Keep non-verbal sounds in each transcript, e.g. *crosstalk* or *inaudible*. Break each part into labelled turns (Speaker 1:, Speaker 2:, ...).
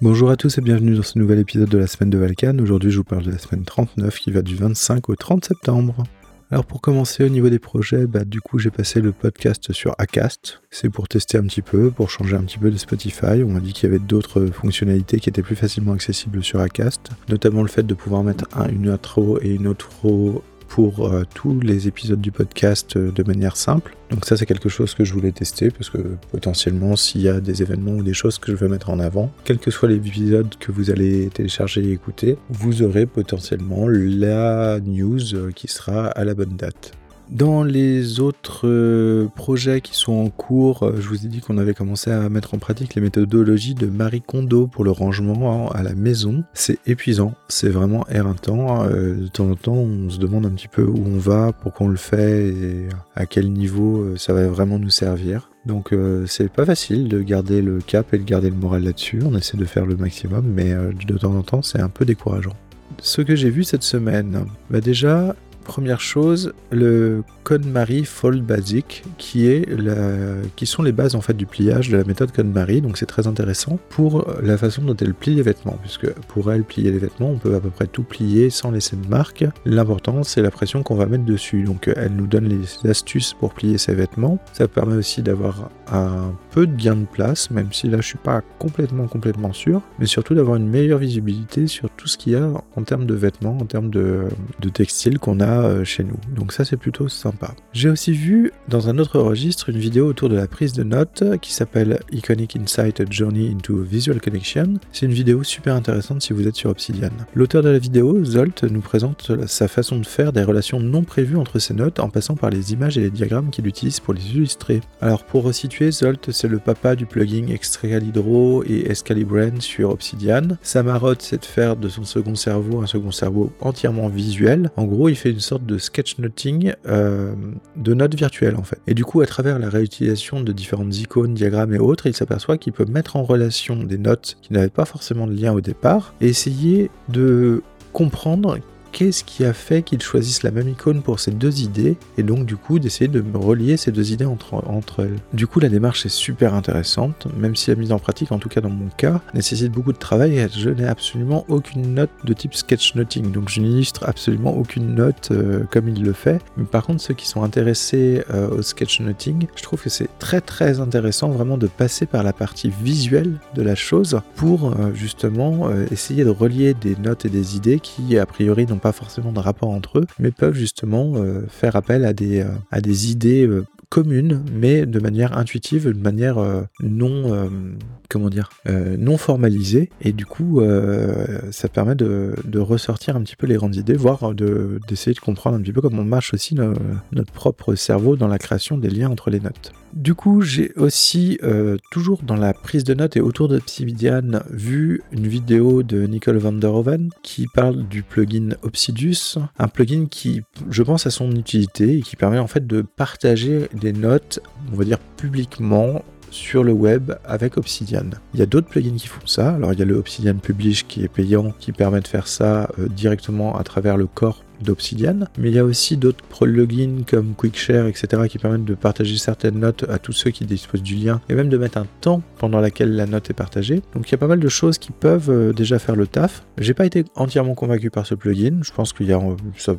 Speaker 1: Bonjour à tous et bienvenue dans ce nouvel épisode de la semaine de Valkan. Aujourd'hui je vous parle de la semaine 39 qui va du 25 au 30 septembre. Alors pour commencer au niveau des projets, bah, du coup j'ai passé le podcast sur Acast. C'est pour tester un petit peu, pour changer un petit peu de Spotify. On m'a dit qu'il y avait d'autres fonctionnalités qui étaient plus facilement accessibles sur Acast, notamment le fait de pouvoir mettre une intro et une outro pour euh, tous les épisodes du podcast euh, de manière simple. Donc ça c'est quelque chose que je voulais tester parce que potentiellement s'il y a des événements ou des choses que je veux mettre en avant, quels que soient les épisodes que vous allez télécharger et écouter, vous aurez potentiellement la news euh, qui sera à la bonne date. Dans les autres euh, projets qui sont en cours, euh, je vous ai dit qu'on avait commencé à mettre en pratique les méthodologies de Marie Kondo pour le rangement à la maison. C'est épuisant, c'est vraiment éreintant. Euh, de temps en temps, on se demande un petit peu où on va, pourquoi on le fait et à quel niveau ça va vraiment nous servir. Donc c'est pas facile de garder le cap et de garder le moral là-dessus. On essaie de faire le maximum, mais de temps en temps c'est un peu décourageant. Ce que j'ai vu cette semaine, bah déjà Première chose, le KonMari Fold Basic, qui, est qui sont les bases en fait du pliage de la méthode KonMari, donc c'est très intéressant pour la façon dont elle plie les vêtements, puisque pour elle plier les vêtements, on peut à peu près tout plier sans laisser de marque. L'important c'est la pression qu'on va mettre dessus, donc elle nous donne les astuces pour plier ses vêtements. Ça permet aussi d'avoir un peu de gain de place, même si là je suis pas complètement complètement sûr, mais surtout d'avoir une meilleure visibilité sur tout ce qu'il y a en termes de vêtements, en termes de, de textiles qu'on a euh, chez nous. Donc ça c'est plutôt sympa. J'ai aussi vu dans un autre registre une vidéo autour de la prise de notes qui s'appelle Iconic Insight Journey into Visual Connection. C'est une vidéo super intéressante si vous êtes sur Obsidian. L'auteur de la vidéo, Zolt, nous présente sa façon de faire des relations non prévues entre ses notes en passant par les images et les diagrammes qu'il utilise pour les illustrer. Alors pour resituer, Zolt c'est le papa du plugin Extracalibro et Excalibrand sur Obsidian. Sa marotte c'est de faire de son second cerveau un second cerveau entièrement visuel. En gros il fait une sorte de sketchnoting euh, de notes virtuelles en fait. Et du coup, à travers la réutilisation de différentes icônes, diagrammes et autres, il s'aperçoit qu'il peut mettre en relation des notes qui n'avaient pas forcément de lien au départ et essayer de comprendre qu'est-ce qui a fait qu'ils choisissent la même icône pour ces deux idées, et donc du coup d'essayer de relier ces deux idées entre, elles. Du coup la démarche est super intéressante, même si la mise en pratique, en tout cas dans mon cas, nécessite beaucoup de travail je n'ai absolument aucune note de type sketchnoting, donc je n'illustre absolument aucune note euh, comme il le fait. Mais par contre ceux qui sont intéressés euh, au sketchnoting, je trouve que c'est très très intéressant vraiment de passer par la partie visuelle de la chose pour euh, justement essayer de relier des notes et des idées qui a priori n'ont pas forcément de rapport entre eux, mais peuvent justement euh, faire appel à des, euh, à des idées euh, communes, mais de manière intuitive, de manière non, comment dire, non formalisée. Et du coup, ça permet de, ressortir un petit peu les grandes idées, voire d'essayer de, comprendre un petit peu comment marche aussi notre propre cerveau dans la création des liens entre les notes. Du coup, j'ai aussi, euh, toujours dans la prise de notes et autour de Obsidian, vu une vidéo de Nicole van der Hoven qui parle du plugin Obsidius, un plugin qui, je pense, a son utilité et qui permet en fait de partager notes, on va dire publiquement, sur le web avec Obsidian. Il y a d'autres plugins qui font ça. Alors il y a le Obsidian Publish qui est payant, qui permet de faire ça euh, directement à travers le corps d'Obsidian, mais il y a aussi d'autres plugins comme Quickshare, etc., qui permettent de partager certaines notes à tous ceux qui disposent du lien, et même de mettre un temps pendant lequel la note est partagée. Donc il y a pas mal de choses qui peuvent euh, déjà faire le taf. J'ai pas été entièrement convaincu par ce plugin. Je pense y a,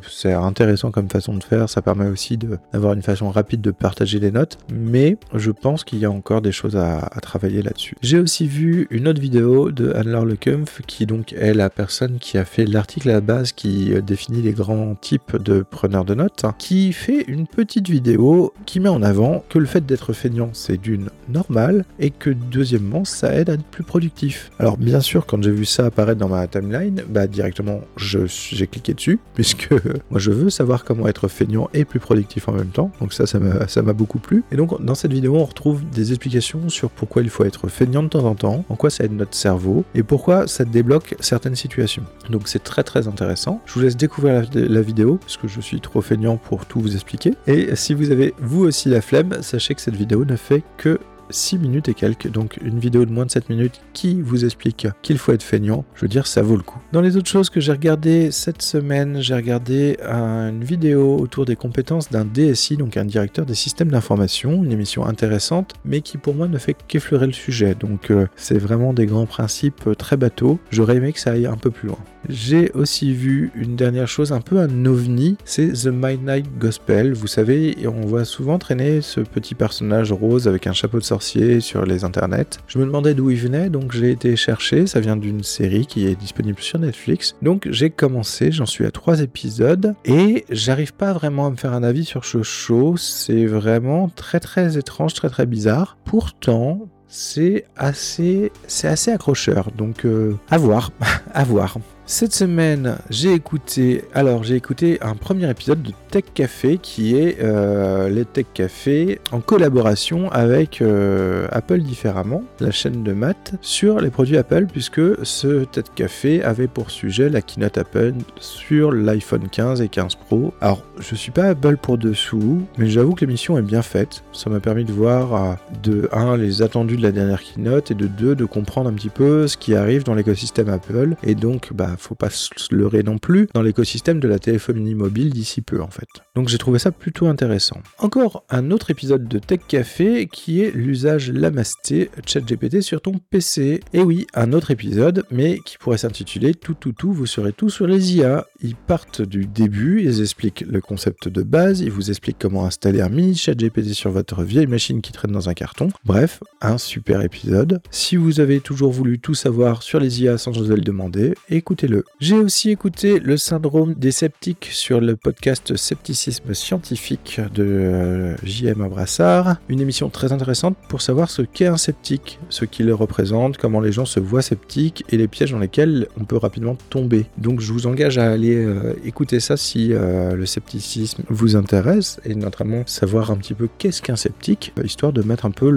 Speaker 1: c'est intéressant comme façon de faire. Ça permet aussi d'avoir une façon rapide de partager les notes, mais je pense qu'il y a encore des choses à, travailler là-dessus. J'ai aussi vu une autre vidéo de Anne-Laure Lecumf, qui donc est la personne qui a fait l'article à la base qui euh, définit les grands type de preneur de notes, qui fait une petite vidéo qui met en avant que le fait d'être feignant, c'est d'une normale, et que deuxièmement, ça aide à être plus productif. Alors bien sûr, quand j'ai vu ça apparaître dans ma timeline, bah directement, j'ai cliqué dessus, *laughs* puisque moi je veux savoir comment être feignant et plus productif en même temps, donc ça, ça m'a beaucoup plu. Et donc dans cette vidéo, on retrouve des explications sur pourquoi il faut être feignant de temps en temps, en quoi ça aide notre cerveau, et pourquoi ça débloque certaines situations. Donc c'est très très intéressant. Je vous laisse découvrir la, la vidéo, parce que je suis trop feignant pour tout vous expliquer. Et si vous avez vous aussi la flemme, sachez que cette vidéo ne fait que 6 minutes et quelques, donc une vidéo de moins de 7 minutes qui vous explique qu'il faut être feignant. Je veux dire, ça vaut le coup. Dans les autres choses que j'ai regardées cette semaine, j'ai regardé une vidéo autour des compétences d'un DSI, donc un directeur des systèmes d'information, une émission intéressante, mais qui pour moi ne fait qu'effleurer le sujet. Donc euh, c'est vraiment des grands principes euh, très bateaux. J'aurais aimé que ça aille un peu plus loin. J'ai aussi vu une dernière chose, un peu un ovni, c'est The Midnight Gospel. Vous savez, on voit souvent traîner ce petit personnage rose avec un chapeau de sorcier sur les internets. Je me demandais d'où il venait, donc j'ai été chercher. Ça vient d'une série qui est disponible sur Netflix. Donc j'ai commencé, j'en suis à trois épisodes et j'arrive pas vraiment à me faire un avis sur ce show. C'est vraiment très très étrange, très très bizarre. Pourtant, c'est assez, c'est assez accrocheur. Donc, euh, à voir, *laughs* à voir. Cette semaine, j'ai écouté, alors j'ai écouté un premier épisode de Tech Café qui est euh, les Tech Café en collaboration avec euh, Apple différemment, la chaîne de maths, sur les produits Apple puisque ce Tech Café avait pour sujet la keynote Apple sur l'iPhone 15 et 15 Pro. Alors, je suis pas Apple pour dessous, mais j'avoue que l'émission est bien faite. Ça m'a permis de voir euh, de 1 les attendus de la dernière keynote et de 2 de comprendre un petit peu ce qui arrive dans l'écosystème Apple et donc bah faut pas se leurrer non plus dans l'écosystème de la téléphonie mobile d'ici peu en fait. Donc j'ai trouvé ça plutôt intéressant. Encore un autre épisode de Tech Café qui est l'usage Lamasté ChatGPT sur ton PC. Et oui, un autre épisode, mais qui pourrait s'intituler Tout tout tout, vous serez tout sur les IA. Ils partent du début, ils expliquent le concept de base, ils vous expliquent comment installer un mini ChatGPT sur votre vieille machine qui traîne dans un carton. Bref, un super épisode. Si vous avez toujours voulu tout savoir sur les IA sans oser le demander, écoutez j'ai aussi écouté le syndrome des sceptiques sur le podcast Scepticisme scientifique de euh, JM Abrassard, une émission très intéressante pour savoir ce qu'est un sceptique, ce qu'il représente, comment les gens se voient sceptiques et les pièges dans lesquels on peut rapidement tomber. Donc je vous engage à aller euh, écouter ça si euh, le scepticisme vous intéresse et notamment savoir un petit peu qu'est-ce qu'un sceptique, histoire de mettre un peu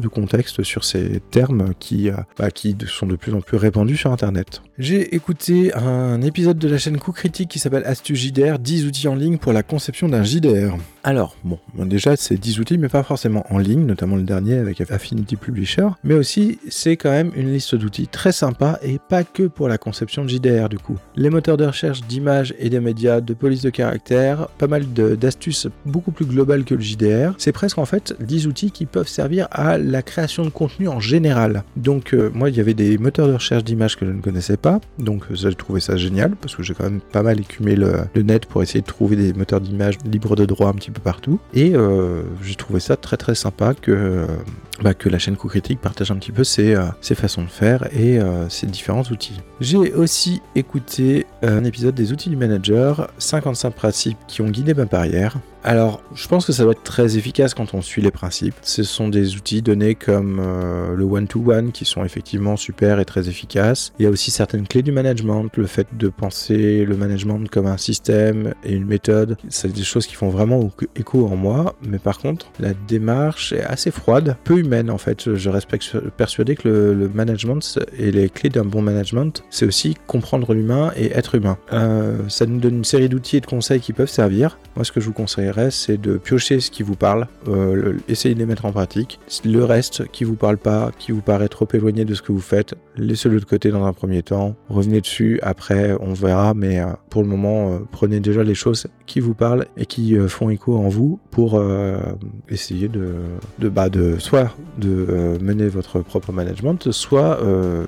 Speaker 1: de contexte sur ces termes qui, bah, qui sont de plus en plus répandus sur Internet. J'ai écouté un épisode de la chaîne Coup Critique qui s'appelle Astuce JDR, 10 outils en ligne pour la conception d'un JDR. Alors, bon, déjà c'est 10 outils, mais pas forcément en ligne, notamment le dernier avec Affinity Publisher, mais aussi c'est quand même une liste d'outils très sympa et pas que pour la conception de JDR du coup. Les moteurs de recherche d'images et des médias, de police de caractère, pas mal d'astuces beaucoup plus globales que le JDR. C'est presque en fait 10 outils qui peuvent servir à la création de contenu en général. Donc, euh, moi il y avait des moteurs de recherche d'images que je ne connaissais pas donc j'ai trouvé ça génial parce que j'ai quand même pas mal écumé le, net pour essayer de trouver des moteurs d'image libres de droit un petit peu partout. Et euh, j'ai trouvé ça très très sympa que, euh, bah, que la chaîne Coup Critique partage un petit peu ses, euh, ses façons de faire et ses différents outils. J'ai aussi écouté un épisode des outils du manager, 55 principes qui ont guidé ma barrière. Alors, je pense que ça doit être très efficace quand on suit les principes. Ce sont des outils donnés comme euh, le one-to-one qui sont effectivement super et très efficaces. Il y a aussi certaines clés du management, le fait de penser le management comme un système et une méthode. C'est des choses qui font vraiment écho en moi, mais par contre, la démarche est assez froide, peu humaine en fait. Je reste persuadé que le, management et les clés d'un bon management, c'est aussi comprendre l'humain et être humain. Euh, ça nous donne une série d'outils et de conseils qui peuvent servir. Moi, ce que je vous conseille c'est de piocher ce qui vous parle, euh, essayer de les mettre en pratique. Le reste qui vous parle pas, qui vous paraît trop éloigné de ce que vous faites, laissez-le de côté dans un premier temps. Revenez dessus, après on verra, mais euh, pour le moment, euh, prenez déjà les choses qui vous parlent et qui font écho en vous pour essayer de, de, bah, de soit de mener votre propre management, soit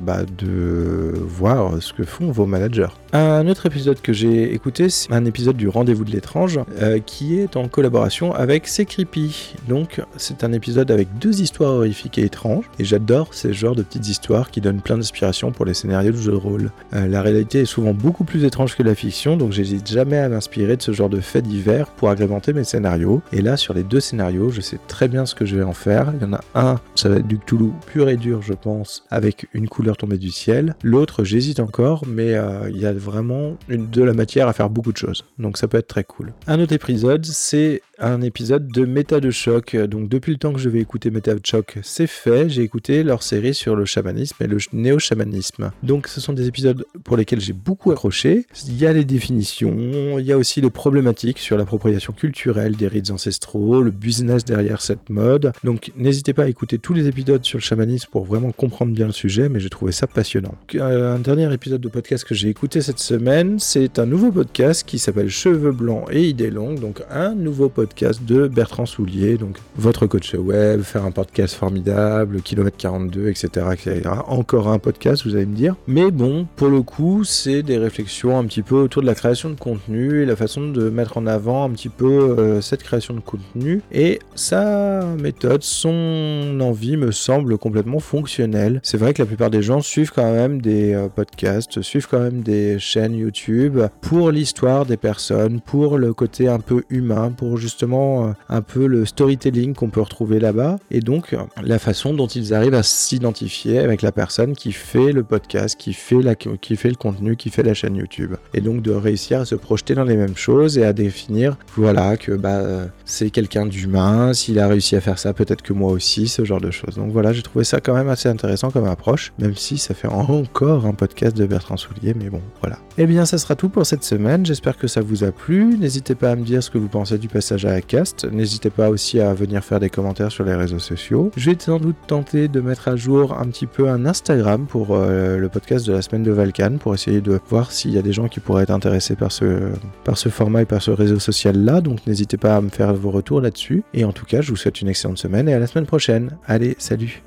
Speaker 1: bah, de voir ce que font vos managers. Un autre épisode que j'ai écouté, c'est un épisode du Rendez-vous de l'étrange qui est en collaboration avec C'est Creepy. Donc c'est un épisode avec deux histoires horrifiques et étranges, et j'adore ces genres de petites histoires qui donnent plein d'inspiration pour les scénarios de jeux de rôle. Euh, la réalité est souvent beaucoup plus étrange que la fiction, donc j'hésite jamais à m'inspirer de ce genre de faits divers pour agrémenter mes scénarios. Et là, sur les deux scénarios, je sais très bien ce que je vais en faire. Il y en a un, ça va être du Cthulhu pur et dur, je pense, avec une couleur tombée du ciel. L'autre, j'hésite encore, mais euh, il y a vraiment une, de la matière à faire beaucoup de choses. Donc ça peut être très cool. Un autre épisode, c'est un épisode de Méta de choc. Donc depuis le temps que je vais écouter Méta de choc, c'est fait. J'ai écouté leur série sur le chamanisme et le néo-chamanisme. Donc ce sont des épisodes pour lesquels j'ai beaucoup accroché. Il y a les définitions, il y a aussi les problématiques sur l'appropriation culturelle des rites ancestraux, le business derrière cette mode. Donc n'hésitez pas à écouter tous les épisodes sur le chamanisme pour vraiment comprendre bien le sujet, mais j'ai trouvé ça passionnant. Euh, un dernier épisode de podcast que j'ai écouté cette semaine, c'est un nouveau podcast qui s'appelle Cheveux blancs et idées longues, donc un nouveau podcast de Bertrand Soulier, donc votre coach web, faire un podcast formidable, kilomètre 42, etc., etc. Encore un podcast, vous allez me dire. Mais bon, pour le coup, c'est des réflexions un petit peu autour de la création de contenu et la façon de mettre en avant un petit peu euh, cette création de contenu. Et sa méthode, son envie me semble complètement fonctionnelle. C'est vrai que la plupart des gens suivent quand même des euh, podcasts, suivent quand même des chaînes YouTube pour l'histoire des personnes, pour le côté un peu humain, pour justement euh, un peu le storytelling qu'on peut retrouver là-bas. Et donc, la façon dont ils arrivent à s'identifier avec la personne qui fait le podcast, qui fait, la, qui fait le contenu, qui fait la chaîne YouTube. Et donc de réussir à se projeter dans les mêmes choses et à définir, voilà, que bah, c'est quelqu'un d'humain, s'il a réussi à faire ça, peut-être que moi aussi, ce genre de choses. Donc voilà, j'ai trouvé ça quand même assez intéressant comme approche, même si ça fait encore un podcast de Bertrand Soulier, mais bon, voilà. Eh bien, ça sera tout pour cette semaine, j'espère que ça vous a plu. N'hésitez pas à me dire ce que vous pensez du passage à n'hésitez pas aussi à venir faire des commentaires sur les réseaux sociaux. Je vais sans doute tenter de mettre à jour un petit peu un Instagram pour euh, le podcast de la semaine de Valkan pour essayer de voir s'il y a des gens qui pourraient être intéressés par ce, par ce format et par ce réseau social là. Donc n'hésitez pas à me faire vos retours là-dessus. Et en tout cas, je vous souhaite une excellente semaine et à la semaine prochaine. Allez, salut